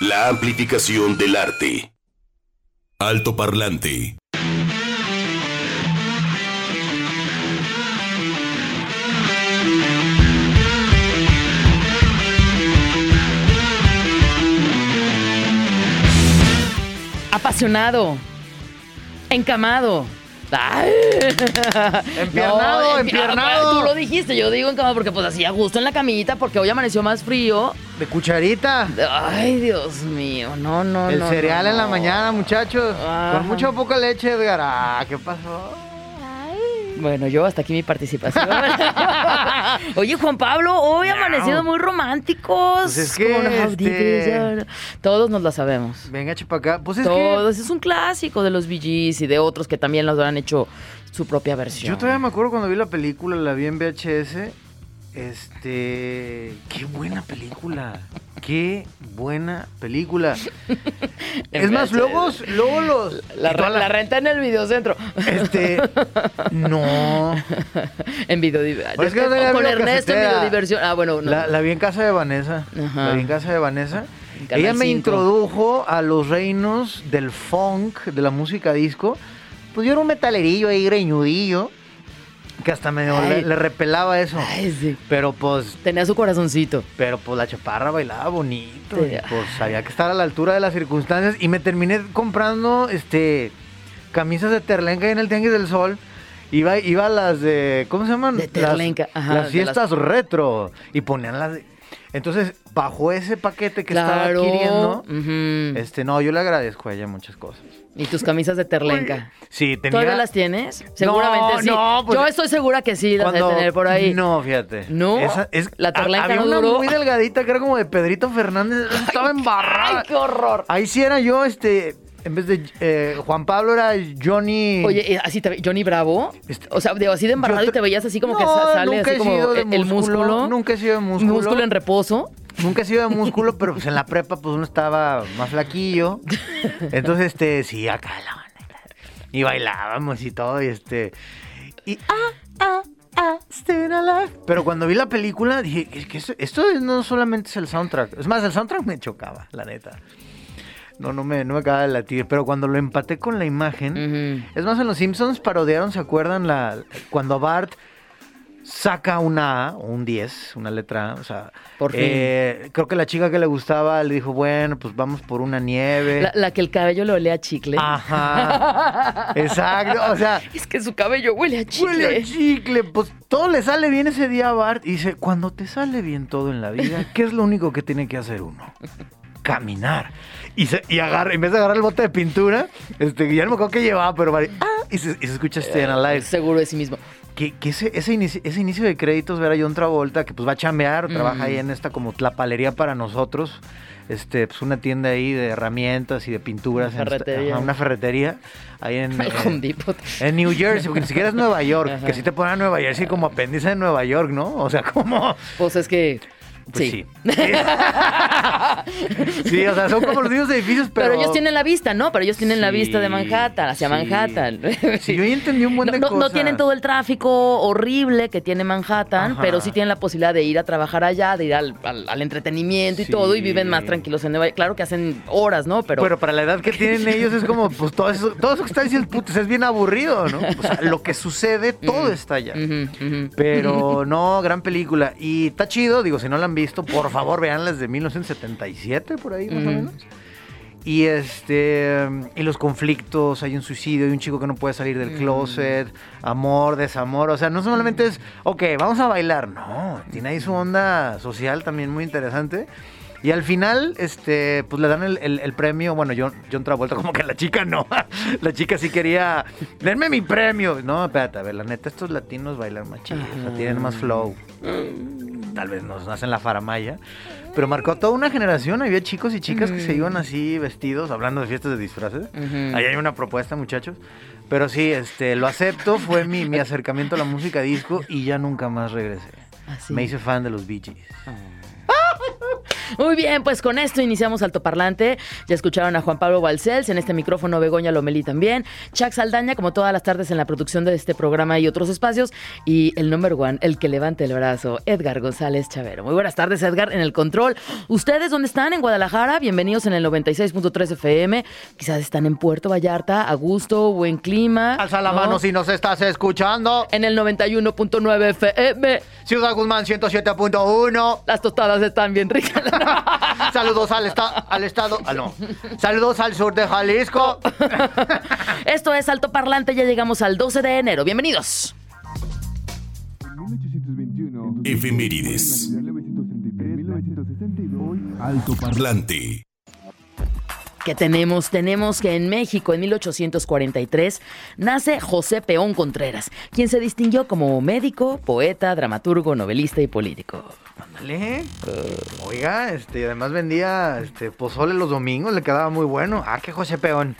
La amplificación del arte. Alto parlante. Apasionado. Encamado. Ay. Empiernado, No, empiernado. Tú lo dijiste, yo digo encamado porque pues así a gusto en la camita porque hoy amaneció más frío. De cucharita. Ay, Dios mío, no, no, El no, cereal no, en la mañana, muchachos. Con mucha o poca leche, Edgar. Ah, ¿qué pasó? Bueno, yo hasta aquí mi participación. Oye, Juan Pablo, hoy Miau. amanecido muy románticos. Pues es que, este-. Todos nos la sabemos. Venga, chupacá. Pues es que Todos. Es un clásico de los VGs y de otros que también los han hecho su propia versión. yo todavía me acuerdo cuando vi la película, la vi en VHS. Este. Qué buena película. Qué buena película. es más, luego, luego los. La, renta en el videocentro. Este. No. en video Pues es que con Ernesto en videodiversión. Ah, bueno, no. La, la vi en casa de Vanessa. Ajá. La vi en casa de Vanessa. Ella me 5. introdujo a los reinos del funk, de la música disco. Pues yo era un metalerillo ahí, greñudillo, que hasta medio le, le repelaba eso. Ay, sí. Pero pues, Tenía su corazoncito. pero pues la chaparra bailaba bonito. Sí. y, pues había que estar a la altura de las circunstancias. Y me terminé comprando este camisas de terlenca ahí en el Tianguis del Sol. Iba, iba a las de. ¿Cómo se llaman? De Las- Terlenca, ajá, Las fiestas retro. Y ponían las de. Entonces, bajo ese paquete que estaba adquiriendo. Este, no, yo le agradezco a ella muchas cosas. Y tus camisas de terlenca. Sí, tenía. ¿Todavía las tienes? Seguramente sí. no, pues- Yo estoy segura que sí las cuando- de tener por ahí. No, fíjate. ¿No? Esa es, La terlenca había no una duró. muy delgadita que era como de Pedrito Fernández. Estaba embarrada. ¡Ay, qué horror! Ahí sí era yo, este. En vez de eh, Juan Pablo era Johnny. Oye, eh, así te ve- Johnny Bravo. Este- o sea, digo, así de embarrado y te veías así como que No, sale nunca así he como sido de el músculo. Nunca he sido de músculo. Músculo en reposo. Nunca he sido de músculo, pero pues en la prepa pues uno estaba más flaquillo. Entonces, este, sí, acá la banda. Y bailábamos y todo, y este. Y ah, ah, ah, still alive. Pero cuando vi la película, dije, es que esto, esto no solamente es el soundtrack. Es más, el soundtrack me chocaba, la neta. No, no me, no me acaba de latir. Pero cuando lo empaté con la imagen. Es más, en Los Simpsons parodiaron, ¿se acuerdan? La, cuando Bart saca una A o un 10, una letra A, o sea, Por fin. eh, creo que la chica que le gustaba le dijo, bueno, pues vamos por una nieve. La, la que el cabello le olía a chicle. Ajá, exacto, o sea, Es que su cabello huele a chicle. huele a chicle, pues todo le sale bien ese día a Bart y dice, cuando te sale bien todo en la vida, ¿qué es lo único que tiene que hacer uno? Caminar. Y, se, y agarra, en vez de agarrar el bote de pintura, este, ya no me acuerdo qué llevaba, pero Bart, ah, y se, y se escucha Staying Alive. Seguro de sí mismo. que, que ese, ese, inicio, ese inicio de créditos, ver a John Travolta, que pues va a chambear, trabaja ahí en esta como tlapalería para nosotros, este, pues una tienda ahí de herramientas y de pinturas. Una en esta- ferretería. ajá, una ferretería, ahí en, eh, Home Depot. en New Jersey, porque ni siquiera es Nueva York, Ajá. que si te ponen a Nueva Jersey como apéndice de Nueva York, ¿no? O sea, como... Pues es que. Pues sí. sí. Sí, o sea, son como los mismos edificios, pero... Pero, ellos tienen la vista, ¿no? Pero ellos tienen la vista de Manhattan, hacia. Manhattan. Sí, yo entendí un buen no, de no- tienen todo el tráfico horrible que tiene Manhattan, Ajá. pero sí tienen la posibilidad de ir a trabajar allá, de ir al, al- al entretenimiento y todo, y viven más tranquilos en Nueva York. Claro que hacen horas, ¿no? Pero, Pero, para la edad que tienen ellos es como, pues todo eso, todo eso que está diciendo, putas, es bien aburrido, ¿no? O sea, lo que sucede, todo está allá. Pero no, gran película. Y está chido, digo, si no la han visto, por favor, veanlas de 1977, por ahí más o menos. Y este y los conflictos, hay un suicidio, hay un chico que no puede salir del closet, amor, desamor, o sea, no solamente es, ok, vamos a bailar, no, tiene ahí su onda social también muy interesante. Y al final, este, pues le dan el, el- el premio, bueno, John, John Travolta, como que la chica no, la chica sí quería, denme mi premio. No, espérate, a ver, la neta, estos latinos bailan más chido, o sea, tienen más flow. Tal vez nos hacen la faramaya. Pero marcó toda una generación. Había chicos y chicas que se iban así vestidos, hablando de fiestas de disfraces. Ahí hay una propuesta, muchachos. Pero sí, este, lo acepto. Fue mi, mi acercamiento a la música disco y ya nunca más regresé. Así. Me hice fan de los Bee Gees. Muy bien, pues con esto iniciamos Altoparlante. Ya escucharon a Juan Pablo Balcells, en este micrófono Begoña Lomelí también. Chuck Saldaña, como todas las tardes en la producción de este programa y otros espacios. Y el number one, el que levante el brazo, Edgar González Chavero. Muy buenas tardes, Edgar, en el control. ¿Ustedes dónde están? En Guadalajara. Bienvenidos en el 96.3 FM. Quizás están en Puerto Vallarta, a gusto, buen clima. Alza la ¿no? mano si nos estás escuchando. En el 91.9 FM. Ciudad Guzmán 107.1. Las tostadas están bien ricas. Saludos al, esta- al estado. Ah, no. Saludos al sur de Jalisco. Esto es Alto Parlante, ya llegamos al 12 de enero. Bienvenidos. Efemérides. Alto Parlante. ¿Qué tenemos? Tenemos que en México, en 1843, nace José Peón Contreras, quien se distinguió como médico, poeta, dramaturgo, novelista y político. Ándale. Oiga, este, además vendía este, pozole los domingos, le quedaba muy bueno. Ah, qué José Peón.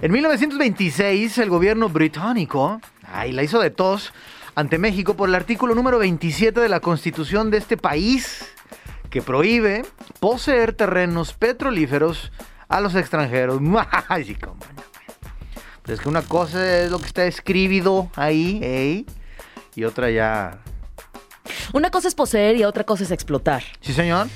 En 1926, el gobierno británico, ay, la hizo de tos ante México por el artículo número 27 de la constitución de este país, que prohíbe poseer terrenos petrolíferos a los extranjeros. Ay, cómo no. Pues es que una cosa es lo que está escribido ahí, ey, y otra ya. Una cosa es poseer y otra cosa es explotar. Sí, señor.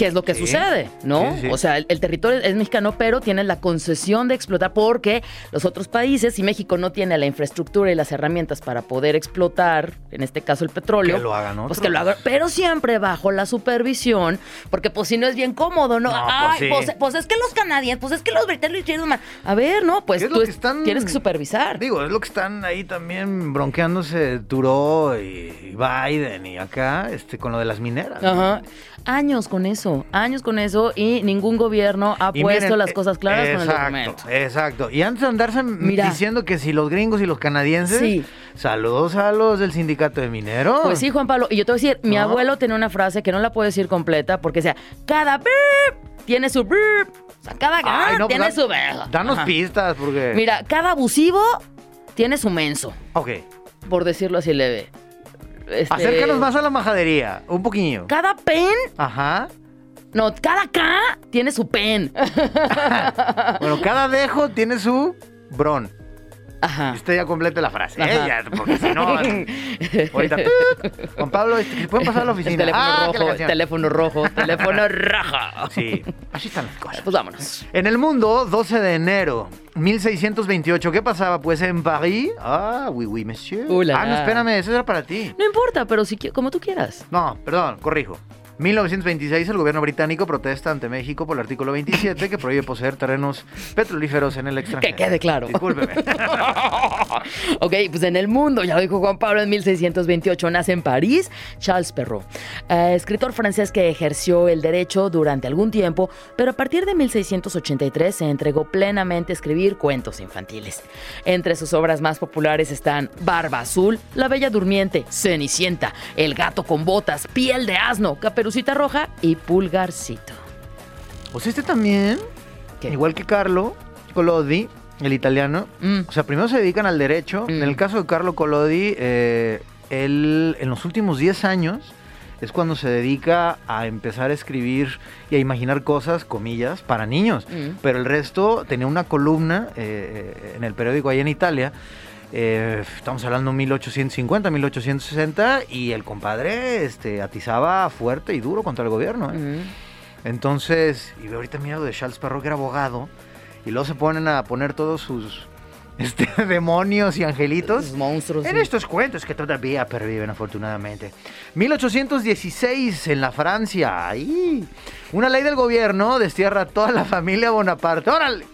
¿Qué es lo que Sí. sucede? ¿No? Sí, sí. O sea, el, el territorio es mexicano, pero tiene la concesión de explotar porque los otros países, si México no tiene la infraestructura y las herramientas para poder explotar, en este caso el petróleo, Que lo hagan pues otros. que lo hagan, pero siempre bajo la supervisión, porque pues si no es bien cómodo, ¿no? No, pues, Ay, pues, pues es que los canadienses, pues es que los británicos hicieron mal. A ver, no, pues ¿Qué es lo tú que están- tienes que supervisar. Digo, es lo que están ahí también bronqueándose Turó y Biden y acá, este, con lo de las mineras. ¿no? Años con eso, años con eso y ningún gobierno ha Y puesto miren, las eh, cosas claras con el exacto, documento. Exacto. Y antes de andarse Mira. diciendo que si los gringos y los canadienses, Sí. saludos a los del sindicato de mineros. Pues sí, Juan Pablo. Y yo te voy a decir, mi No. abuelo tenía una frase que no la puedo decir completa porque sea, cada beep tiene su beep. O sea, cada Ay, no, pues, tiene da- su verga. Danos Ajá. pistas, porque. Mira, cada abusivo tiene su menso, Ok. por decirlo así leve. Este, Acércanos más a la majadería. Un poquillo. Cada pen, Ajá. no, cada K tiene su pen. Bueno, cada dejo tiene su bron. Ajá. Usted ya complete la frase. ¿eh? Ya, porque si no. ahorita. Juan Pablo, este, ¿se pueden pasar a la El oficina? teléfono Ah, rojo, teléfono rojo, teléfono rojo. Sí, así están las cosas. Pues vámonos. En el mundo, 12 de enero, 1628, ¿qué pasaba? Pues en París. Ah, oui, oui, monsieur. Uh, la, ah, no, espérame, eso era para ti. No importa, pero si como tú quieras. No, perdón, corrijo. 1926, el gobierno británico protesta ante México por el artículo 27 que prohíbe poseer terrenos petrolíferos en el extranjero. Que quede claro. Discúlpeme. ok, pues en el mundo, ya lo dijo Juan Pablo, en 1628 nace en París Charles Perrault, eh, escritor francés que ejerció el derecho durante algún tiempo, pero a partir de 1683 se entregó plenamente a escribir cuentos infantiles. Entre sus obras más populares están Barba Azul, La Bella Durmiente, Cenicienta, El Gato con Botas, Piel de Asno, Caperucita Roja y Pulgarcito. O sea, este también, ¿Qué? igual que Carlo Collodi, el italiano, Mm. o sea, primero se dedican al derecho. Mm. En el caso de Carlo Collodi, eh, él en los últimos 10 años es cuando se dedica a empezar a escribir y a imaginar cosas, comillas, para niños. Mm. Pero el resto tenía una columna eh, eh, en el periódico ahí en Italia. Eh, estamos hablando 1850, 1860 y el compadre este, atizaba fuerte y duro contra el gobierno. ¿eh? Entonces, y ahorita mira lo de Charles Perrault, que era abogado, y luego se ponen a poner todos sus este, demonios y angelitos. Los monstruos. En sí. estos cuentos que todavía perviven, afortunadamente. 1816, en la Francia. ¡Ahí! Una ley del gobierno destierra a toda la familia Bonaparte. ¡Órale!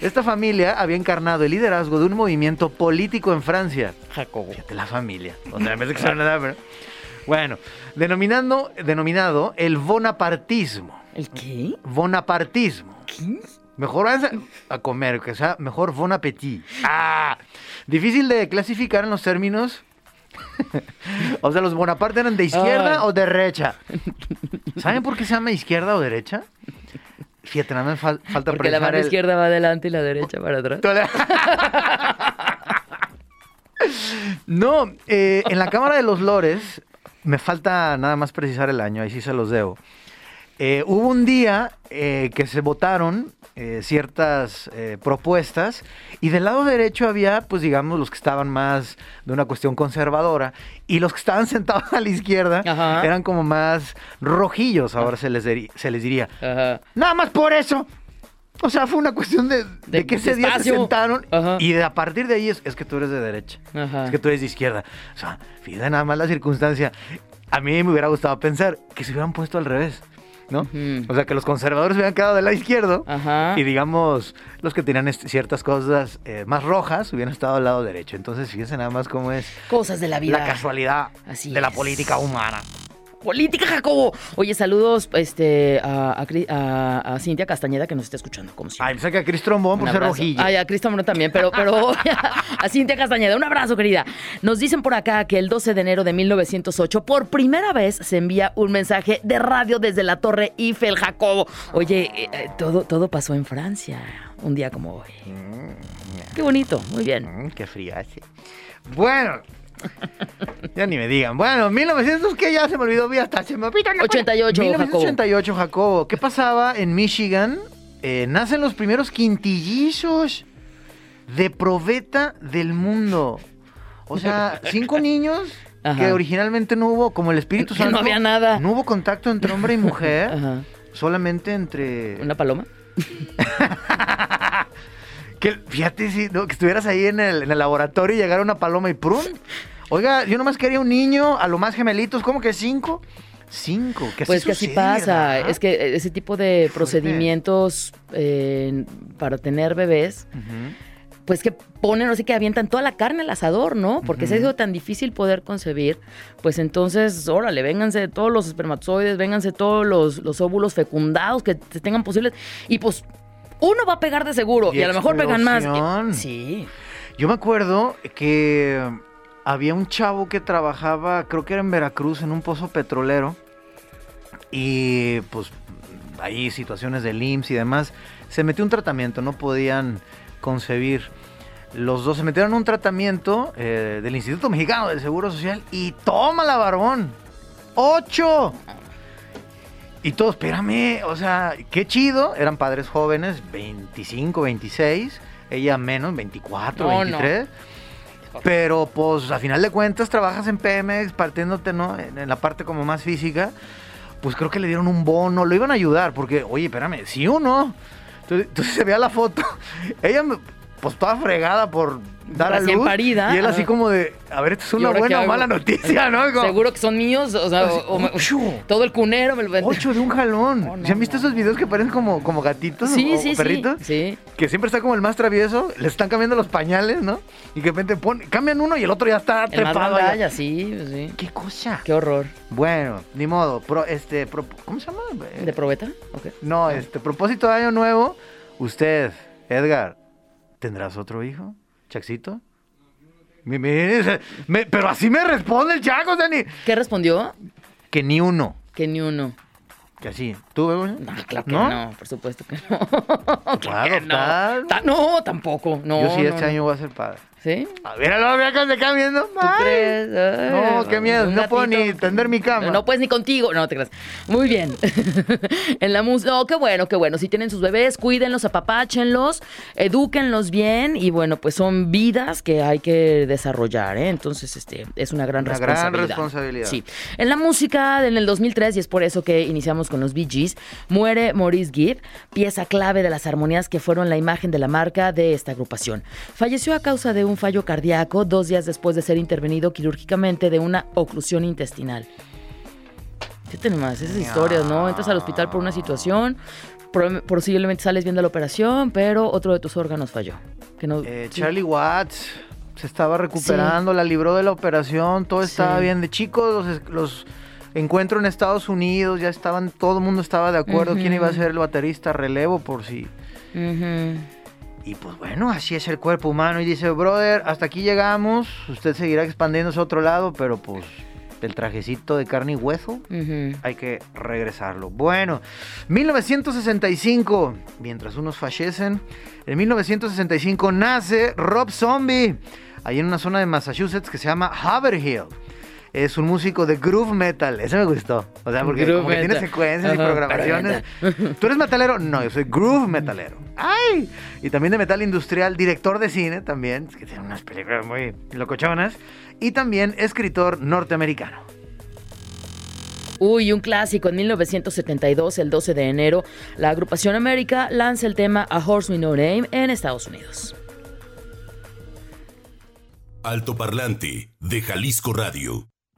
Esta familia había encarnado el liderazgo de un movimiento político en Francia. Jacobo. Fíjate, la familia. O sea, que edad, pero- Bueno, denominando, denominado el bonapartismo. ¿El qué? Bonapartismo. ¿Qué? Mejor a comer, que sea mejor bon appetit. Ah, difícil de clasificar en los términos. o sea, los Bonaparte eran de izquierda Ay. o derecha. ¿Saben por qué se llama izquierda o derecha? Fíjate, nada más fal- falta Porque la mano el- izquierda va adelante y la derecha para atrás. No, eh, en la Cámara de los Lores, me falta nada más precisar el año, ahí sí se los debo. Eh, hubo un día eh, que se votaron eh, ciertas propuestas y del lado derecho había, pues digamos, los que estaban más de una cuestión conservadora y los que estaban sentados a la izquierda Ajá. eran como más rojillos, ahora se les, se les diría. Ajá. Nada más por eso. O sea, fue una cuestión de, de, De- que ese día se sentaron Ajá. y de- a partir de ahí es, es que tú eres de derecha, es que tú eres de izquierda. O sea, fíjate nada más la circunstancia. A mí me hubiera gustado pensar que se hubieran puesto al revés, ¿no? O sea, que los conservadores hubieran quedado del lado izquierdo Ajá. y digamos, los que tenían ciertas cosas eh, más rojas hubieran estado al lado derecho. Entonces, fíjense nada más cómo es Cosas de la vida. la casualidad Así de la política humana. Política, Jacobo. Oye, saludos este, a, a, a- Cintia Castañeda que nos está escuchando, como siempre. Ay, me saca a Trombón por ser rojillo. Ay, a Cristian Moreno también, pero, pero a Cintia Castañeda, un abrazo, querida. Nos dicen por acá que el 12 de enero de 1908, por primera vez se envía un mensaje de radio desde la Torre Eiffel, Jacobo. Oye, eh, eh, todo, todo pasó en Francia, un día como hoy. Qué bonito, muy bien. Mm, qué fría hace. Bueno. ya ni me digan. Bueno, 1900, que ya se me olvidó, vi hasta se me olvidó la- 88, 1988, Jacobo. ¿Qué pasaba en Michigan? Eh, nacen los primeros quintillizos de probeta del mundo. O sea, cinco niños Ajá. que originalmente no hubo, como el Espíritu Que no Santo. había nada. No hubo contacto entre hombre y mujer. Ajá. Solamente entre. ¿Una paloma? Que, fíjate, si, ¿no? que estuvieras ahí en el, en el laboratorio y llegara una paloma y ¡prum! Oiga, yo nomás quería un niño, a lo más gemelitos, ¿cómo que cinco? Cinco, que Pues que así pasa. Es que ese tipo de fuerte. procedimientos eh, para tener bebés, pues que ponen, o sea, que avientan toda la carne al asador, ¿no? Porque se ha sido tan difícil poder concebir, pues entonces, órale, vénganse todos los espermatozoides, vénganse todos los, los óvulos fecundados que tengan posibles. Y pues uno va a pegar de seguro, y, Y a lo mejor pegan más. Sí. Yo me acuerdo que había un chavo que trabajaba, creo que era en Veracruz, en un pozo petrolero. Y pues ahí situaciones del IMSS y demás. Se metió un tratamiento, no podían concebir. Los dos se metieron en un tratamiento eh, del Instituto Mexicano del Seguro Social y toma la barbón. ¡Ocho! Y todos, espérame, o sea, qué chido. Eran padres jóvenes, 25, 26. Ella menos, 24, No, no. 23. Pero pues a final de cuentas trabajas en Pemex, partiéndote, ¿no? En, la parte como más física. Pues creo que le dieron un bono, lo iban a ayudar, porque, oye, espérame, ¿sí o no? Entonces, entonces se veía la foto. Ella, me- pues toda fregada por dar a Recién luz. parida. Y él así Ajá. como de, a ver, esto es ¿Y una buena o mala noticia, ¿no? Como, Seguro que son míos, o sea, Así, o- o me- ocho. todo el cunero me lo venden. Ocho de un jalón. No, no, ¿Se han visto no. esos videos que parecen como, como gatitos Sí, o, sí, perritos? sí. Sí. Que siempre está como el más travieso, le están cambiando los pañales, ¿no? Y que de repente pon- cambian uno y el otro ya está El más trepado. allá. gandalla, sí, pues sí. ¿Qué cosa? Qué horror. Bueno, ni modo. Pro- este, pro- ¿Cómo se llama? ¿De probeta? No, este, propósito de año nuevo. Usted, Edgar, ¿tendrás otro hijo? ¿Chaxito? Mi- mire, me- pero así me responde el Chaco, o sea, ni- ¿Qué respondió? Que ni uno. Que ni uno. Que así. ¿Tú, Bebo? No, claro que no, por supuesto que no. Claro, que no. claro. No, tampoco. No, Yo sí no, este no. año voy a ser padre. ¿Sí? A ver, a que se. Ay, No, qué miedo. No puedo ni tender mi cama. No puedes ni contigo. No, te creas. Muy bien. en la música. No, qué bueno, qué bueno. Si tienen sus bebés, cuídenlos, apapáchenlos, edúquenlos bien. Y bueno, pues son vidas que hay que desarrollar, ¿eh? Entonces, este, es una gran Una gran responsabilidad. responsabilidad. Sí. En la música, en el 2003, y es por eso que iniciamos con los Bee Gees, muere Maurice Gibb, pieza clave de las armonías que fueron la imagen de la marca de esta agrupación. Falleció a causa de un fallo cardíaco dos días después de ser intervenido quirúrgicamente de una oclusión intestinal. Fíjate nomás, esas historias, ¿no? Entras al hospital por una situación, posiblemente sales bien de la operación, pero otro de tus órganos falló. Que no, Eh, sí. Charlie Watts se estaba recuperando, la libró de la operación, todo estaba Sí. bien. De chicos, los, los encuentro en Estados Unidos, ya estaban, todo el mundo estaba de acuerdo quién iba a ser el baterista relevo por si. Ujú. Y pues bueno, así es el cuerpo humano. Y dice, brother, hasta aquí llegamos. Usted seguirá expandiéndose a otro lado, pero pues el trajecito de carne y hueso hay que regresarlo. Bueno, 1965, mientras unos fallecen, en 1965 nace Rob Zombie, ahí en una zona de Massachusetts que se llama Haverhill. Es un músico de groove metal. Ese me gustó. O sea, porque Groove como que tiene secuencias y programaciones. ¿Tú eres metalero? No, yo soy groove metalero. ¡Ay! Y también de metal industrial, director de cine también, que tiene unas películas muy locochonas. Y también escritor norteamericano. Uy, un clásico. En 1972, el 12 de enero, la agrupación América lanza el tema A Horse With No Name en Estados Unidos. Altoparlante de Jalisco Radio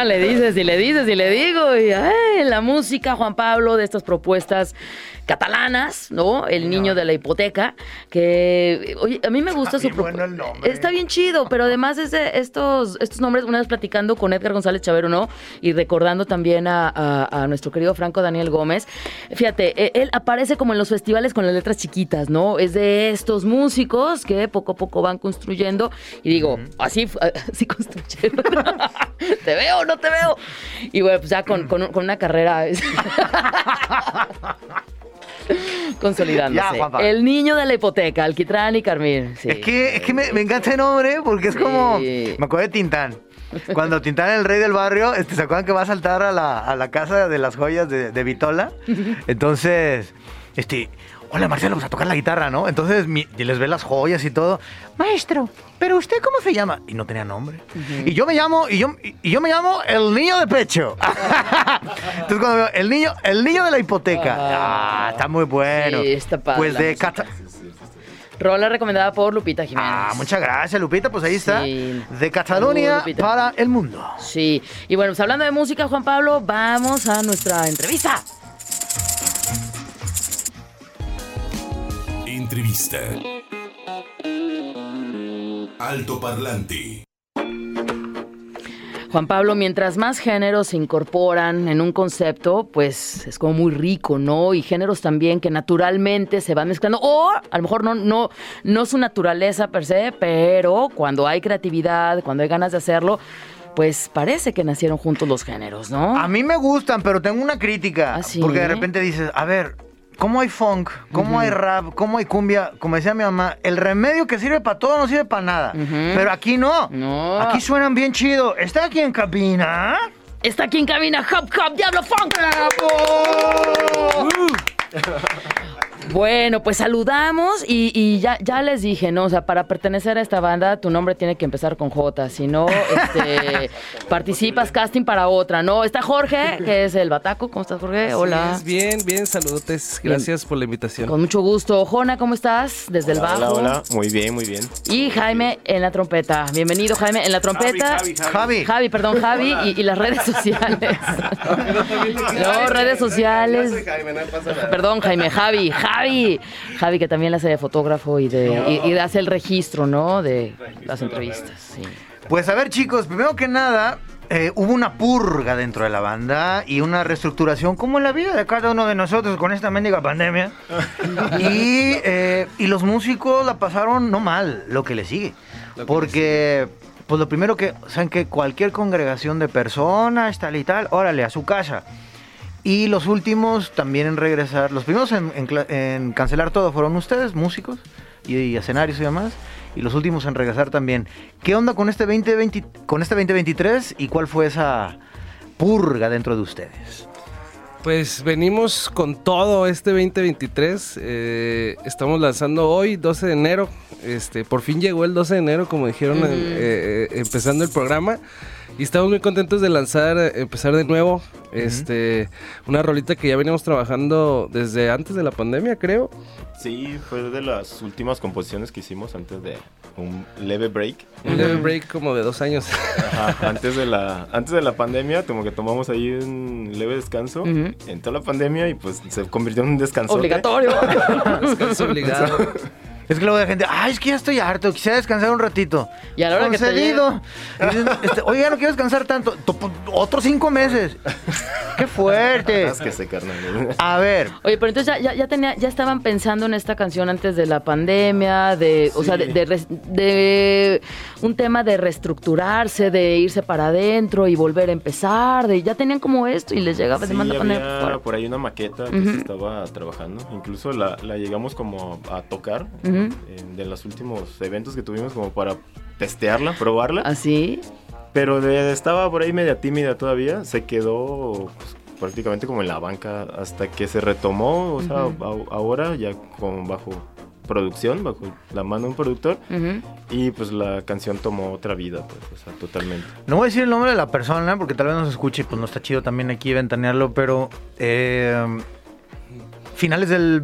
llama Le dices y le dices y le digo. Y ay, la música, Juan Pablo, de estas propuestas catalanas, ¿no? El niño de la hipoteca, que, oye, a mí me gusta Está su bien propuesta. bueno el. Está bien chido, pero además es de estos, estos nombres, una vez platicando con Edgar González Chavero, ¿no? Y recordando también a, a- a nuestro querido Franco Daniel Gómez. Fíjate, e- él aparece como en los festivales con las letras chiquitas, ¿no? Es de estos músicos que poco a poco van construyendo. Y digo, así, así construyeron. ¿Te veo o no te veo? Y bueno, pues ya con, con- con una carrera. Consolidándose. Ya, el niño de la hipoteca, Alquitrán y Carmín. Sí. Es que, es que me, me encanta ese nombre porque es como. Sí. Me acuerdo de Tintán. Cuando Tintán el rey del barrio, este, ¿se acuerdan que va a saltar a la, a la casa de las joyas de, de Vitola? Entonces, este. Hola Marcelo, vamos a tocar la guitarra, ¿no? Entonces mi- y les ve las joyas y todo. Maestro, ¿pero usted cómo se llama? Y no tenía nombre. Y yo me llamo, y yo, y yo me llamo el niño de pecho. Entonces cuando veo el niño, el niño de la hipoteca. Ah. Ah, está muy bueno. Sí, está padre Pues de. Cata- Rola recomendada por Lupita Jiménez. Ah, muchas gracias, Lupita. Pues ahí está. Sí. De Cataluña Lupita. para el mundo. Sí. Y bueno, pues hablando de música, Juan Pablo, vamos a nuestra entrevista. Entrevista. Altoparlante. Juan Pablo, mientras más géneros se incorporan en un concepto, pues es como muy rico, ¿no? Y géneros también que naturalmente se van mezclando. O a lo mejor no, no, no su naturaleza per se, pero cuando hay creatividad, cuando hay ganas de hacerlo, pues parece que nacieron juntos los géneros, ¿no? A mí me gustan, pero tengo una crítica. ¿Ah, sí? Porque de repente dices, a ver, ¿cómo hay funk? ¿Cómo hay rap? ¿Cómo hay cumbia? Como decía mi mamá, el remedio que sirve para todo no sirve para nada. Pero aquí no. No. Aquí suenan bien chido. ¿Está aquí en cabina? Está aquí en cabina Hop Hop Diablo Funk. Bueno, pues saludamos y, y ya, ya les dije, ¿no? O sea, para pertenecer a esta banda, tu nombre tiene que empezar con J. Si no, este, participas casting para otra, ¿no? Está Jorge, que es el Bataco. ¿Cómo estás, Jorge? Hola. es, bien, bien, saludotes. Gracias por la invitación. Con mucho gusto. Jona, ¿cómo estás? Desde el bajo. Hola, hola. Muy bien, muy bien. Y Jaime en la trompeta. Bienvenido, Jaime, en la trompeta. Javi. Javi, perdón, Javi, y, y las redes sociales. no, redes sociales. Perdón, Jaime, Javi, Javi. Javi, que también le hace de fotógrafo y de y, y hace el registro, ¿no? De las entrevistas. Sí. Pues a ver, chicos, primero que nada, eh, hubo una purga dentro de la banda y una reestructuración, como en la vida de cada uno de nosotros con esta mendiga pandemia. y, eh, y los músicos la pasaron no mal, lo que le sigue. Porque, pues lo primero que, saben que cualquier congregación de personas, tal y tal, órale, a su casa. Y los últimos también en regresar, los primeros en, en cla- en cancelar todo fueron ustedes, músicos y, y escenarios y demás. Y los últimos en regresar también. ¿Qué onda con este, 2020, con este 2023 y cuál fue esa purga dentro de ustedes? Pues venimos con todo este 2023. eh, estamos lanzando hoy, 12 de enero. Este, por fin llegó el 12 de enero, como dijeron, en- eh, eh, empezando el programa. Y estamos muy contentos de lanzar, empezar de nuevo. Este, una rolita que ya veníamos trabajando desde antes de la pandemia, creo. Sí, fue de las últimas composiciones que hicimos antes de un leve break. Un leve break como de dos años. Ajá, antes de la antes de la pandemia, como que tomamos ahí un leve descanso. Ujú. Entró la pandemia y pues se convirtió en un descanso. Obligatorio. Descanso obligado. Es que luego hay gente, ay, es que ya estoy harto, quisiera descansar un ratito. Y a la hora que te dicen, este, Oye, ya no quiero descansar tanto. To- Otros cinco meses. ¡Qué fuerte! Atásquese, carnal. A ver, Oye, pero entonces ya, ya, ya tenía, ya estaban pensando en esta canción antes de la pandemia, de, o sea, de, de res- de un tema de reestructurarse, de irse para adentro y volver a empezar, de ya tenían como esto y les llegaba Sí, demanda pandemia por ahí una maqueta que se estaba trabajando. Incluso la, la llegamos como a tocar En- de los últimos eventos que tuvimos como para testearla, probarla. ¿Así? Pero de- estaba por ahí media tímida todavía. Se quedó pues, prácticamente como en la banca hasta que se retomó. O sea, a- ahora ya con bajo producción, bajo la mano de un productor. Y pues la canción tomó otra vida, pues, o sea, totalmente. no voy a decir el nombre de la persona porque tal vez no se escuche y pues no está chido también aquí ventanearlo, pero eh, finales del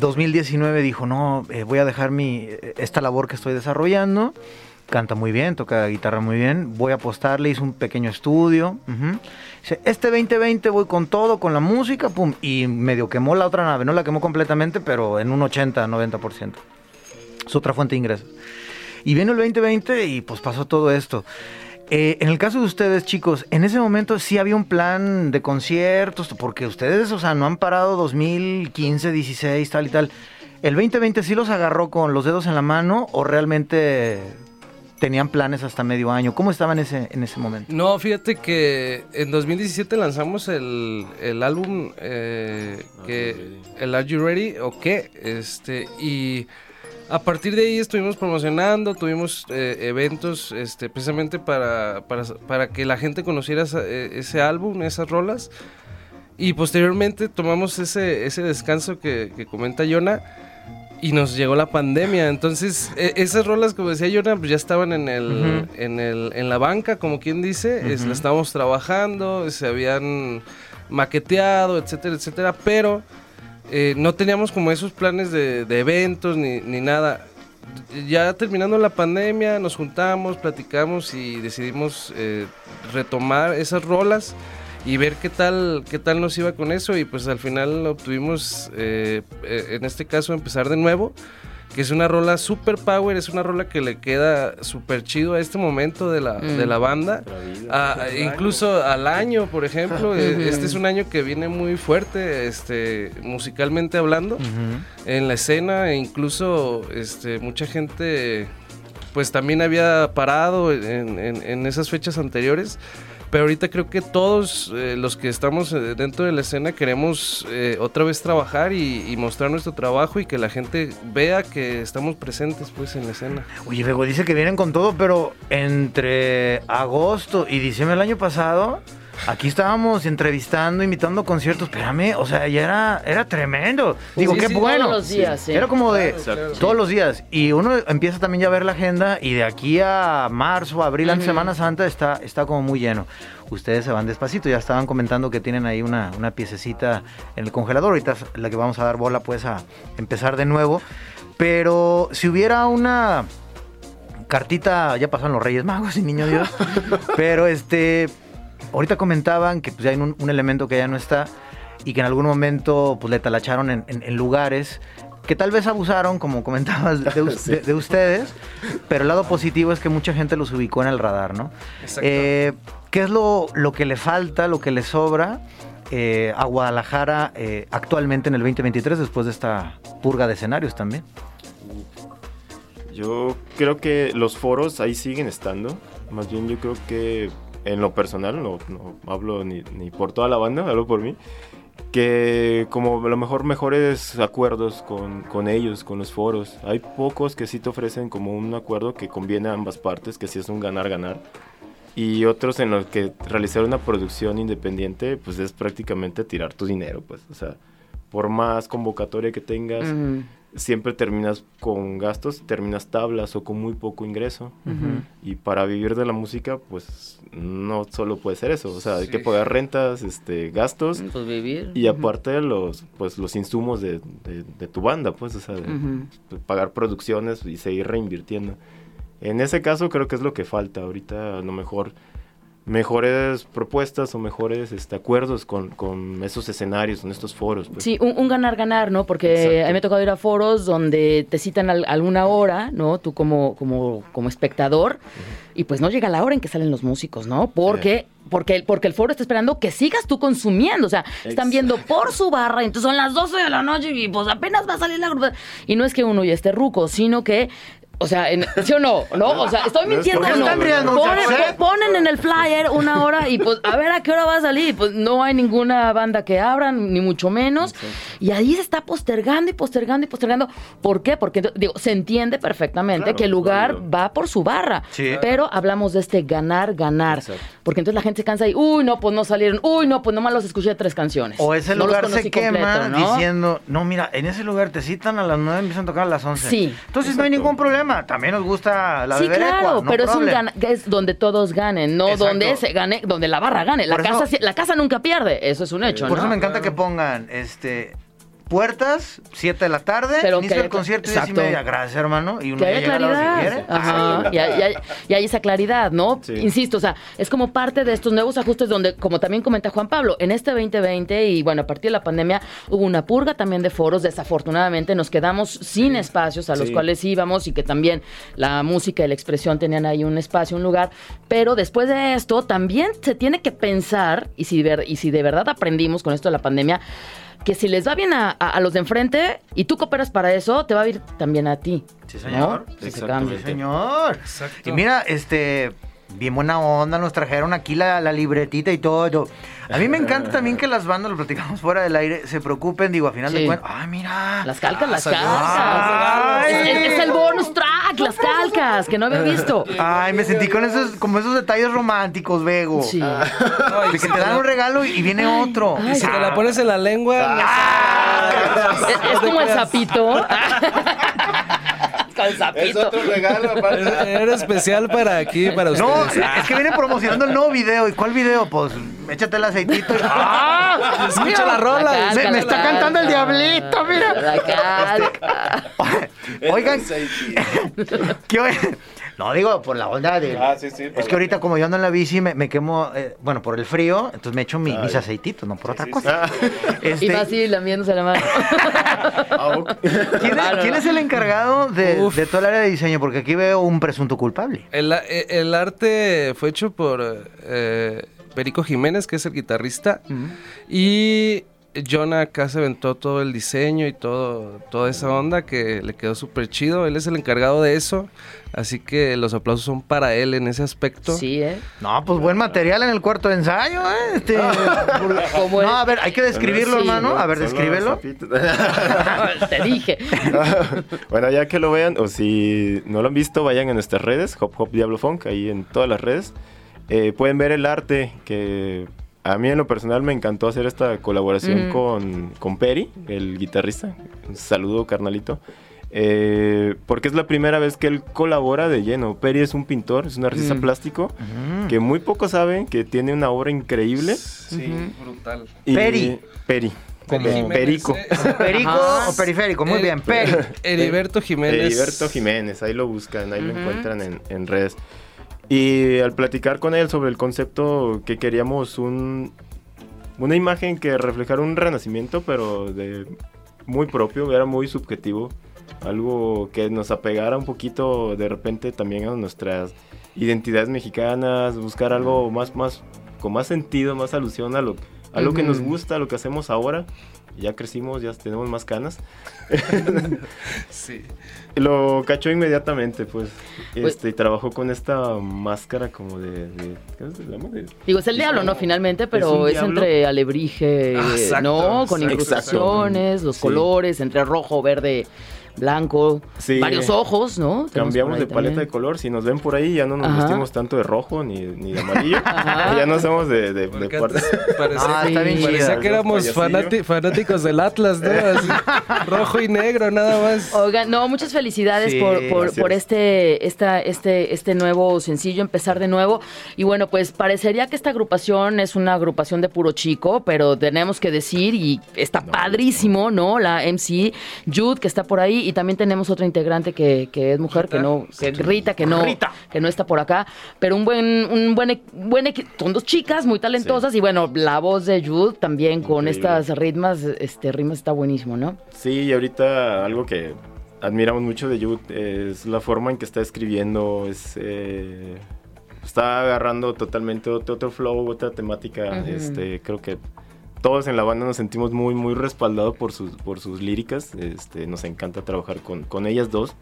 2019 dijo, no, eh, voy a dejar mi, esta labor que estoy desarrollando. Canta muy bien, toca guitarra muy bien. Voy a apostarle, hizo un pequeño estudio. ujú. Dice, este 2020 voy con todo, con la música, pum. Y medio quemó la otra nave. No la quemó completamente, pero en un 80, 90%. Es otra fuente de ingresos. Y viene el 2020 y pues pasó todo esto. Eh, en el caso de ustedes, chicos, en ese momento sí había un plan de conciertos, porque ustedes, o sea, no han parado 2015, 16, tal y tal. ¿El 2020 sí los agarró con los dedos en la mano o realmente tenían planes hasta medio año? ¿Cómo estaban en ese, en ese momento? No, fíjate que en 2017 lanzamos el, el álbum eh, que el Are You Ready o qué, este y a partir de ahí estuvimos promocionando, tuvimos eh, eventos este, precisamente para, para, para que la gente conociera esa- eh, ese álbum, esas rolas. Y posteriormente tomamos ese, ese descanso que, que comenta Yona y nos llegó la pandemia. Entonces, e- esas rolas, como decía Yona, pues ya estaban en, el, Ujú. en, el, en la banca, como quien dice. es- Ujú. la estábamos trabajando, se habían maqueteado, etcétera, etcétera. Pero eh, no teníamos como esos planes de, eventos ni, ni nada. Ya terminando la pandemia, nos juntamos, platicamos y decidimos eh, retomar esas rolas y ver qué tal, qué tal nos iba con eso. Y pues al final obtuvimos, eh, en este caso, empezar de nuevo. Que es una rola super power, es una rola que le queda súper chido a este momento de la, Mm. de la banda. Vida. Ah, incluso al año, por ejemplo, eh, este es un año que viene muy fuerte, este, musicalmente hablando, en la escena, e incluso, este, mucha gente, pues también había parado en, en- en esas fechas anteriores. Pero ahorita creo que todos eh, los que estamos eh, dentro de la escena queremos eh, otra vez trabajar y, mostrar nuestro trabajo y que la gente vea que estamos presentes pues en la escena. Oye, Bego dice que vienen con todo, pero entre agosto y diciembre del año pasado, aquí estábamos entrevistando, invitando conciertos. Espérame, o sea, ya era, era tremendo. Digo, Sí, qué sí, bueno. Todos los días, sí. Era como de Exacto. todos los días. Y uno empieza también ya a ver la agenda y de aquí a marzo, abril, antes de Semana Santa, está, está como muy lleno. Ustedes se van despacito, ya estaban comentando que tienen ahí una, una piececita en el congelador. Ahorita es la que vamos a dar bola pues a empezar de nuevo. Pero si hubiera una cartita, ya pasaron los Reyes Magos y Niño Dios. pero este, ahorita comentaban que pues, ya hay un, un elemento que ya no está y que en algún momento pues le talacharon en, en- en lugares que tal vez abusaron, como comentabas, de, us- de- de ustedes, pero el lado positivo es que mucha gente los ubicó en el radar, ¿no? Exacto. Eh, ¿Qué es lo, lo que le falta, lo que le sobra eh, a Guadalajara eh, actualmente en el 2023 después de esta purga de escenarios también? Yo creo que los foros ahí siguen estando. Más bien yo creo que en lo personal, no, no hablo ni, ni por toda la banda, hablo por mí, que como a lo mejor mejores acuerdos con, con ellos, con los foros. Hay pocos que sí te ofrecen como un acuerdo que conviene a ambas partes, que sí es un ganar-ganar. Y otros en los que realizar una producción independiente, pues es prácticamente tirar tu dinero, pues. O sea, por más convocatoria que tengas, Ujú. Siempre terminas con gastos, terminas tablas o con muy poco ingreso. Y para vivir de la música, pues no solo puede ser eso. O sea, hay que pagar rentas, este, gastos Pues vivir. y aparte los, pues, los insumos de, de- de tu banda, pues, o sea, de- pagar producciones y seguir reinvirtiendo. En ese caso creo que es lo que falta. Ahorita a lo mejor mejores propuestas o mejores este, acuerdos con, con esos escenarios, con estos foros. pues. Sí, un ganar-ganar, ¿no? Porque Exacto. a mí me ha tocado ir a foros donde te citan al- alguna hora, ¿no? Tú como, como, como espectador, y pues no llega la hora en que salen los músicos, ¿no? Porque, porque, porque el foro está esperando que sigas tú consumiendo, o sea, están viendo por su barra, entonces son las 12 de la noche y pues apenas va a salir la grupa. Y no es que uno ya esté ruco, sino que... O sea, en- ¿sí o no? ¿No? O sea, ¿estoy No es mintiendo no? riendo, Ponen, ponen en el flyer una hora y pues a ver a qué hora va a salir. Pues no hay ninguna banda que abran, ni mucho menos. Y ahí se está postergando y postergando y postergando. ¿Por qué? Porque digo, se entiende perfectamente Claro, que el lugar válido. va por su barra. Sí. Pero hablamos de este ganar, ganar. Exacto. Porque entonces la gente se cansa y, uy, no, pues no salieron. Uy, no, pues nomás los escuché tres canciones. O ese No lugar se quema completo, ¿no? diciendo, no, mira, en ese lugar te citan a las 9 y empiezan a tocar a las 11. Sí. Entonces no hay ningún problema. También nos gusta la sí, beberecua, claro, no pero es un gana- es donde todos ganen, no Exacto. donde se gane, donde la barra gane. La Por casa, la casa nunca pierde, eso es un hecho, Por ¿no? eso me encanta que pongan este puertas, 7 de la tarde, Pero inicio que el concierto 10 y Exacto. media. Gracias, hermano. Y uno Que ya haya llega a la hora que claridad. quiere. Ajá. Y, hay, y hay- y hay esa claridad, ¿no? Sí. Insisto, o sea, es como parte de estos nuevos ajustes donde, como también comenta Juan Pablo, en este 2020 y bueno, a partir de la pandemia hubo una purga también de foros. Desafortunadamente nos quedamos sin espacios a los Sí. cuales íbamos y que también la música y la expresión tenían ahí un espacio, un lugar. Pero después de esto también se tiene que pensar, y si, ver- y si de verdad aprendimos con esto de la pandemia, que si les va bien a, a- a los de enfrente y tú cooperas para eso, te va a ir también a ti. Sí, señor. Sí, señor. Exacto. Y mira, este, bien buena onda, nos trajeron aquí la, la libretita y todo. A mí me encanta también que las bandas, lo platicamos fuera del aire, se preocupen, digo, a final Sí. de cuentas, ay, mira. Las calcas, las salió. calcas. Ay. Es, es el bonus track, las calcas, que no había visto. Ay, me sentí con esos, como esos detalles románticos, Vego. Sí. No, y De que te dan un regalo y y viene otro. y si te la pones en la lengua, no sabes. Es, es como el sapito. Con Es otro regalo, aparte. Era especial para aquí, para ustedes. No, es que vienen promocionando el nuevo video. ¿Y cuál video? Pues échate el aceitito. y- ¡Ah! Escucha Mira, la rola. calca, Me, me la está calca. cantando el diablito, mira. La calca. Oigan. ¿qué oye? No, digo, por la onda de... Ah, sí, sí. Es que ahorita como yo ando en la bici me, me quemo, eh, bueno, por el frío, entonces me echo mi- mis aceititos, no por otra sí, cosa. Este, Y va así lamiéndose la mano. Ah. ¿quién, es, quién es el encargado de, de todo el área de diseño? Porque aquí veo un presunto culpable. El, e- el arte fue hecho por eh, Perico Jiménez, que es el guitarrista, y John acá se aventó todo el diseño y todo, toda esa onda que le quedó súper chido. Él es el encargado de eso, así que los aplausos son para él en ese aspecto. Sí, ¿eh? No, pues buen material en el cuarto de ensayo, ¿eh? Este, no, a ver, hay que describirlo, Sí. hermano. A ver, descríbelo. Te dije. bueno, ya que lo vean, o si no lo han visto, vayan a nuestras redes, Hop Hop Diablo Funk, ahí en todas las redes. Eh, pueden ver el arte que a mí en lo personal me encantó hacer esta colaboración con, con Peri, el guitarrista. Un saludo, carnalito. Eh, porque es la primera vez que él colabora de lleno. Peri es un pintor, es un artista Mm. plástico Mm. que muy pocos saben que tiene una obra increíble. Sí, brutal. Y- Peri. Peri. Como- Jiménez, Perico. eh, ¿Perico Ajá. o periférico? Muy Eh, bien, Peri. Heriberto Jiménez. Heriberto Jiménez, ahí lo buscan, ahí lo encuentran en, en redes. Y al platicar con él sobre el concepto que queríamos un, una imagen que reflejara un renacimiento, pero de muy propio, era muy subjetivo. Algo que nos apegara un poquito de repente también a nuestras identidades mexicanas, buscar algo más, más, con más sentido, más alusión a lo, a lo que nos gusta, a lo que hacemos ahora. Ya crecimos, ya tenemos más canas. Sí. Lo cachó inmediatamente, pues. Pues- Este, y trabajó con esta máscara como de. de- ¿Qué se llama? De- Digo, es el diablo, ¿no? Finalmente, pero es, entre alebrije, Ah, exacto, ¿no? Con exacto. incrustaciones, los Sí. colores, entre rojo, verde, blanco, Sí. varios ojos, ¿no? Cambiamos de paleta de color. Si nos ven por ahí, ya no nos Ajá. vestimos tanto de rojo ni, ni de amarillo. Ajá. ya no somos de, de, de parecía, Ah, está bien Sí. parecía chida. que éramos fanati- fanáticos del Atlas, ¿no? Así, rojo y negro, nada más. Oigan, no, muchas felicidades Sí, por, por, este, esta, este, este nuevo sencillo, empezar de nuevo. Y bueno, pues parecería que esta agrupación es una agrupación de puro chico, pero tenemos que decir, y está padrísimo, ¿no? La MC Jude, que está por ahí, y también tenemos otra integrante que, que es mujer, que no, que Rita, que no, Rita. que no está por acá, pero un buen, un buen, buen son dos chicas muy talentosas y bueno, la voz de Jude también con estas ritmas, este ritmos está buenísimo, ¿no? Sí, y ahorita algo que admiramos mucho de Jude es la forma en que está escribiendo, es eh, está agarrando totalmente otro, otro flow, otra temática. Este, creo que todos en la banda nos sentimos muy, muy respaldados por sus, por sus líricas. Este, nos encanta trabajar con, con ellas dos.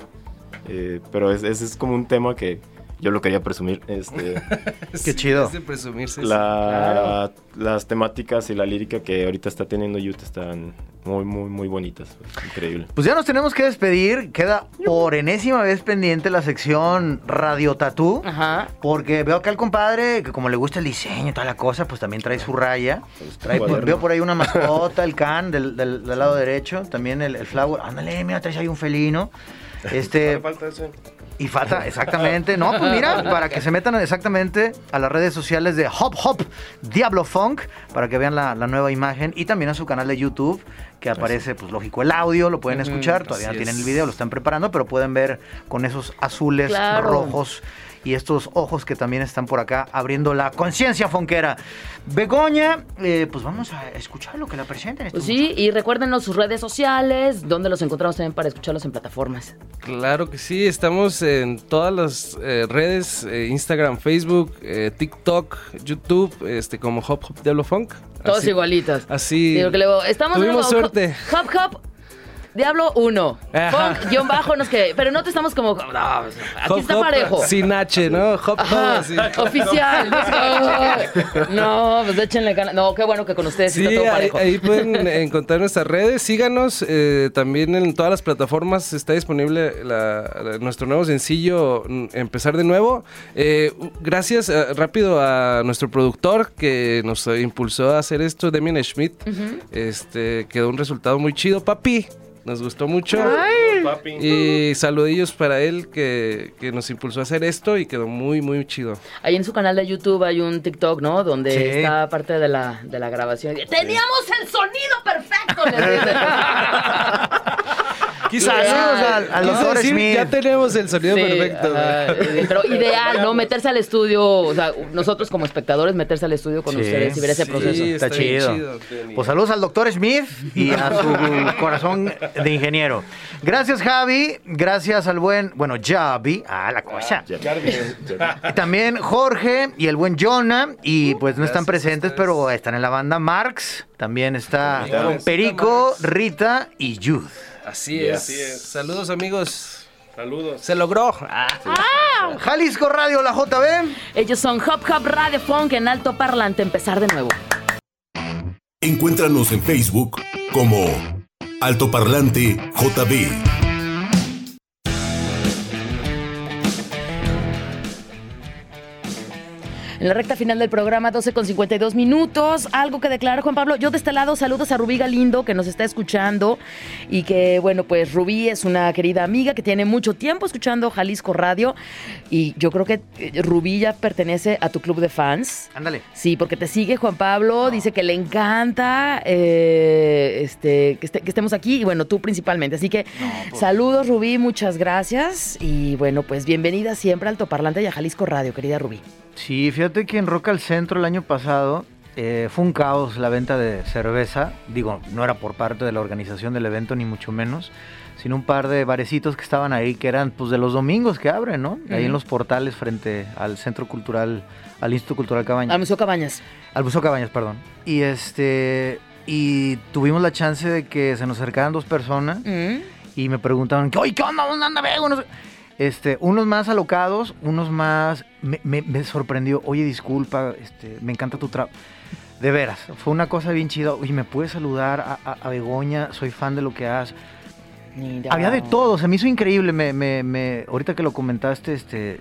Eh, pero es- ese es como un tema que yo lo quería presumir. Este, Qué chido. Es de presumirse. la- Las temáticas y la lírica que ahorita está teniendo Jude están muy, muy, muy bonitas. Increíble. Pues ya nos tenemos que despedir. Queda por enésima vez pendiente la sección Radio Tatú. Ajá. Porque veo acá al compadre que como le gusta el diseño y toda la cosa, pues también trae su raya. Trae- cuaderno. veo por ahí una mascota, el can del, del- del lado derecho. También el, el flower. Ándale, mira, traes ahí un felino. Este, Falta eso. Y falta, exactamente. No, pues mira, para que se metan exactamente a las redes sociales de Hop Hop Diablo Funk, para que vean la, la nueva imagen. Y también a su canal de YouTube, que aparece, pues lógico, el audio, lo pueden escuchar. Todavía no tienen el video, lo están preparando, pero pueden ver con esos azules, Claro. rojos y estos ojos que también están por acá abriendo la conciencia fonquera. Begoña, eh, pues vamos a escuchar lo que la presenten. Pues sí, y recuérdenos sus redes sociales, donde los encontramos también para escucharlos en plataformas. Claro que sí, estamos en todas las eh, redes, eh, Instagram, Facebook, eh, TikTok, YouTube, este como Hop Hop Diablo Funk. Todos Así- igualitos. Así. Digo que luego, estamos Tuvimos luego, suerte. Hop Hop. Diablo 1. Ajá. Funk, guion bajo, nos que. Pero no te estamos como. No, aquí Hop, está hop, parejo. Sin H, ¿no? Hop Hop, así. oficial. No, pues échenle ganas. No, qué bueno que con ustedes sí, Sí, está todo ahí, parejo. ahí pueden encontrar nuestras redes. Síganos. eh, también en todas las plataformas está disponible la- la- nuestro nuevo sencillo, mm, Empezar de nuevo. Eh, gracias eh, rápido a nuestro productor que nos impulsó a hacer esto, Demian Schmidt. este, quedó un resultado muy chido, papi. Nos gustó mucho. Papi. Y saludillos para él que, que nos impulsó a hacer esto y quedó muy, muy chido. Ahí en su canal de YouTube hay un TikTok, ¿no? Donde Sí. está parte de la, de la grabación. ¡Teníamos el sonido perfecto! les. Quizás. Saludos al- doctor decir. Ya tenemos el sonido Sí, perfecto. ajá, pero ideal, ¿no? Meterse al estudio, o sea, nosotros como espectadores meterse al estudio con Sí. ustedes y ver ese Sí, proceso. Está chido. Pues saludos al doctor Smith y a su corazón de ingeniero. Gracias, Javi. Gracias al buen, bueno, Javi. Ah, la cosa. Y también Jorge y el buen Jonah. Y pues no están presentes, pero están en la banda. Marx. También está. Perico, Rita y Jude. Así Yes. es. Así es. Saludos, amigos. Saludos. Se logró. Ah. Jalisco Radio, la JB. Ellos son Hop Hop Radio Funk en alto parlante. Empezar de nuevo. Encuéntranos en Facebook como Altoparlante JB. En la recta final del programa, 12 con 52 minutos. Algo que declarar, Juan Pablo. Yo de este lado saludos a Rubí Galindo, que nos está escuchando. Y que, bueno, pues Rubí es una querida amiga que tiene mucho tiempo escuchando Jalisco Radio. Y yo creo que eh, Rubí ya pertenece a tu club de fans. Ándale. Sí, porque te sigue Juan Pablo, dice que le encanta eh, este, que, este- que estemos aquí y bueno, tú principalmente. Así que saludos Rubí, muchas gracias y bueno, pues bienvenida siempre al Toparlante y a Jalisco Radio, querida Rubí. Sí, fíjate que en Rock al Centro el año pasado eh, fue un caos la venta de cerveza. Digo, no era por parte de la organización del evento, ni mucho menos, sino un par de barecitos que estaban ahí, que eran pues de los domingos que abren, ¿no? Ahí en los portales frente al Centro Cultural, al Instituto Cultural Cabañas. Al Museo Cabañas. Al Buzo Cabañas, perdón. Y este. Y tuvimos la chance de que se nos acercaran dos personas Mm. y me preguntaban, oye, ¿qué onda? ¿Dónde anda. Este, unos más alocados, unos más... Me, me- me sorprendió, oye, disculpa, este, me encanta tu trabajo. De veras, fue una cosa bien chida. Oye, ¿me puedes saludar a, a- a Begoña? Soy fan de lo que haces. Mira. Había de todo, se me hizo increíble. Me, me, me- ahorita que lo comentaste, este,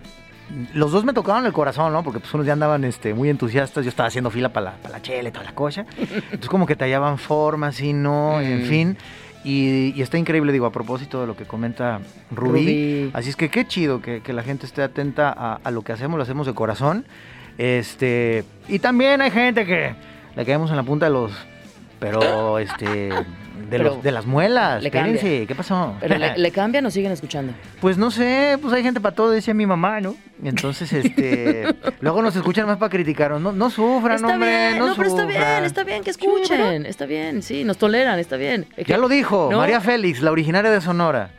los dos me tocaron el corazón, ¿no? Porque pues unos ya andaban este, muy entusiastas. Yo estaba haciendo fila para la, para la chela y toda la cosa. Entonces como que te hallaban formas y no, en Mm. fin. Y, y está increíble, digo, a propósito de lo que comenta Rubí. Rubí. Así es que qué chido que, que la gente esté atenta a, a lo que hacemos, lo hacemos de corazón. Este, y también hay gente que le caemos en la punta de los... Pero, este, de, Pero los- de las muelas. le cambia. Espérense, ¿qué pasó? ¿Pero le, le cambian o siguen escuchando? Pues no sé, pues hay gente para todo, decía mi mamá, ¿no? Entonces, este, luego nos escuchan más para criticarnos. No, no sufran, Está hombre, bien, no, no, pero está bien, está bien que escuchen, está bien, sí, nos toleran, está bien. Es Ya que- lo dijo, ¿no? María Félix, la originaria de Sonora.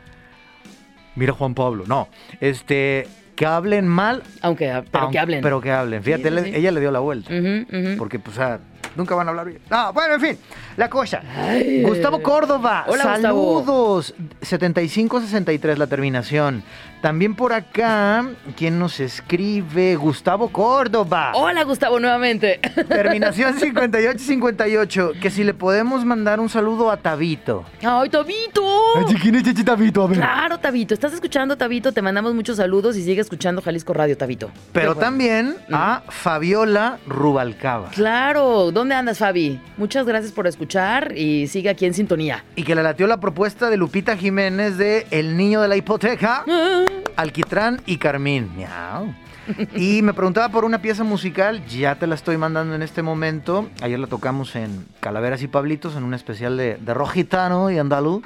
Mira Juan Pablo, no, este, que hablen mal, Aunque, pero aunque- que hablen. Pero que hablen. Fíjate, Sí, sí, ella le dio la vuelta. Porque, pues, ah, nunca van a hablar bien. No, bueno, en fin, la cosa. Ay. Gustavo Córdoba, Hola, Gustavo. saludos. 7563 la terminación. También por acá, ¿quién nos escribe? Gustavo Córdoba. Hola, Gustavo, nuevamente. Terminación 5858. Que si le podemos mandar un saludo a Tabito. ¡Ay, Tabito! ¿Quién es Chichi Tabito? A ver. Claro, Tabito. ¿Estás escuchando, Tabito? Te mandamos muchos saludos y sigue escuchando Jalisco Radio, Tabito. Pero también a Fabiola Rubalcaba. Claro. ¿Dónde andas, Fabi? Muchas gracias por escuchar y sigue aquí en sintonía. Y que le latió la propuesta de Lupita Jiménez de El niño de la hipoteca, Ah. Alquitrán y Carmín. Miau. Y me preguntaba por una pieza musical, ya te la estoy mandando en este momento. Ayer la tocamos en Calaveras y Pablitos, en un especial de, de rock gitano y andaluz.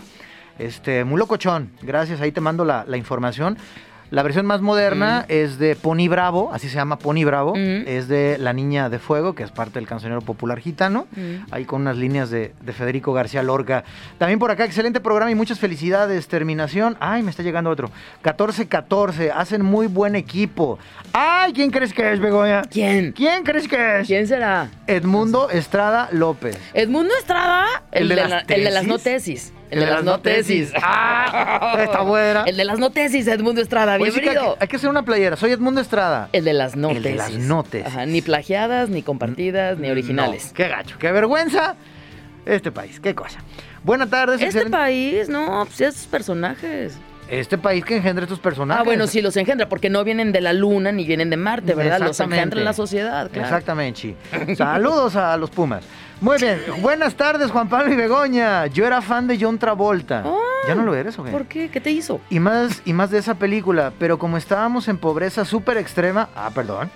Este, muy locochón. Gracias, ahí te mando la, la información. La versión más moderna es de Pony Bravo, así se llama Pony Bravo. Mm. Es de La Niña de Fuego, que es parte del cancionero popular gitano. Mm. Ahí con unas líneas de, de Federico García Lorca. También por acá, excelente programa y muchas felicidades. Terminación. Ay, me está llegando otro. 14-14. Hacen muy buen equipo. Ay, ¿quién crees que es, Begoña? ¿Quién? ¿Quién crees que es? ¿Quién será? Edmundo Estrada López. Edmundo Estrada, el, ¿El de las la- el de las no tesis. El de las no tesis. Ah, está buena. El de las no tesis, Edmundo Estrada. Oye, sí que hay, Bienvenido. hay que hacer una playera. Soy Edmundo Estrada. El de las no El de las no tesis. Ajá, ni plagiadas, ni compartidas, ni originales. No, qué gacho, qué vergüenza. Este país, qué cosa. Buenas tardes. Este excelente- país, no, pues esos personajes. Este país que engendra estos personajes. Ah, bueno, sí, los engendra, porque no vienen de la luna ni vienen de Marte, ¿verdad? Los engendra la sociedad, claro. Exactamente. Saludos a los Pumas. Muy bien. Buenas tardes, Juan Pablo y Begoña. Yo era fan de John Travolta. Ah, ¿Ya no lo eres o qué? ¿Por qué? ¿Qué te hizo? Y más, y más de esa película, pero como estábamos en pobreza súper extrema, ah, perdón,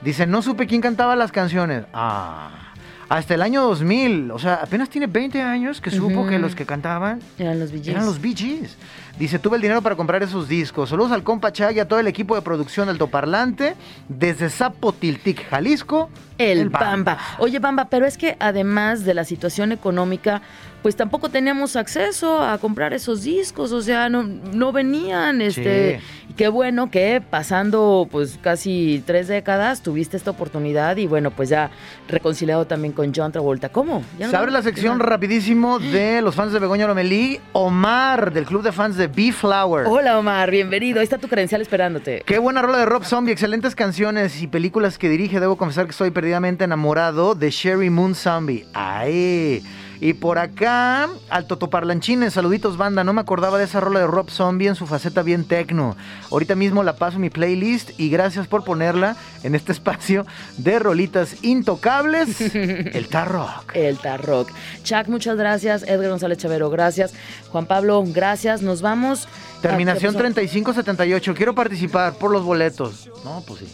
dice, no supe quién cantaba las canciones. Ah, hasta el año 2000, o sea, apenas tiene 20 años que supo que los que cantaban Eran los VGs. eran los Bee Gees. Dice, tuve el dinero para comprar esos discos. Saludos al compa Chag y a todo el equipo de producción del Toparlante desde Zapotiltic, Jalisco. El Bamba. Oye, Bamba, pero es que además de la situación económica, pues tampoco teníamos acceso a comprar esos discos, o sea, no, no venían, este, qué bueno que pasando pues casi tres décadas tuviste esta oportunidad y bueno, pues ya reconciliado también con John Travolta. ¿Cómo? ¿Ya no Se abre la sección Ya. rapidísimo de los fans de Begoña Lomelí. Omar, del club de fans de B-Flower. Hola Omar, bienvenido. Ahí está tu credencial esperándote. Qué buena rola de Rob Zombie, excelentes canciones y películas que dirige. Debo confesar que estoy perdidamente enamorado de Sherry Moon Zombie. ¡Ay! Y por acá, al Totoparlanchines, saluditos banda, no me acordaba de esa rola de Rob Zombie en su faceta bien tecno. Ahorita mismo la paso en mi playlist y gracias por ponerla en este espacio de rolitas intocables, el Tar Rock. El Tarrock. Chuck, muchas gracias. Edgar González Chavero, gracias. Juan Pablo, gracias. Nos vamos. Terminación Ah, ¿qué pasó? 3578, quiero participar por los boletos. No, pues sí.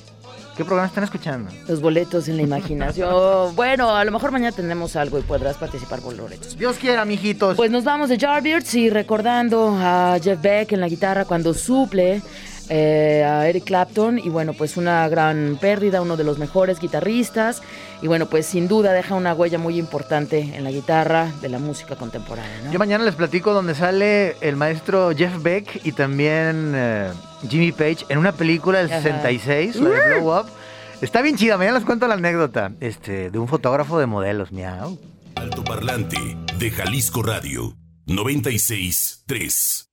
¿Qué programa están escuchando? Los boletos en la imaginación. bueno, a lo mejor mañana tenemos algo y podrás participar por los boletos. Dios quiera, mijitos. Pues nos vamos de Jarbeards y recordando a Jeff Beck en la guitarra cuando suple eh, a Eric Clapton. Y bueno, pues una gran pérdida, uno de los mejores guitarristas. Y bueno, pues sin duda deja una huella muy importante en la guitarra de la música contemporánea. ¿no? Yo mañana les platico donde sale el maestro Jeff Beck y también eh, Jimmy Page en una película del Ajá. 66, la de Blow Up. Está bien chida, mañana les cuento la anécdota este, de un fotógrafo de modelos, miau. Altoparlante de Jalisco Radio 96.3.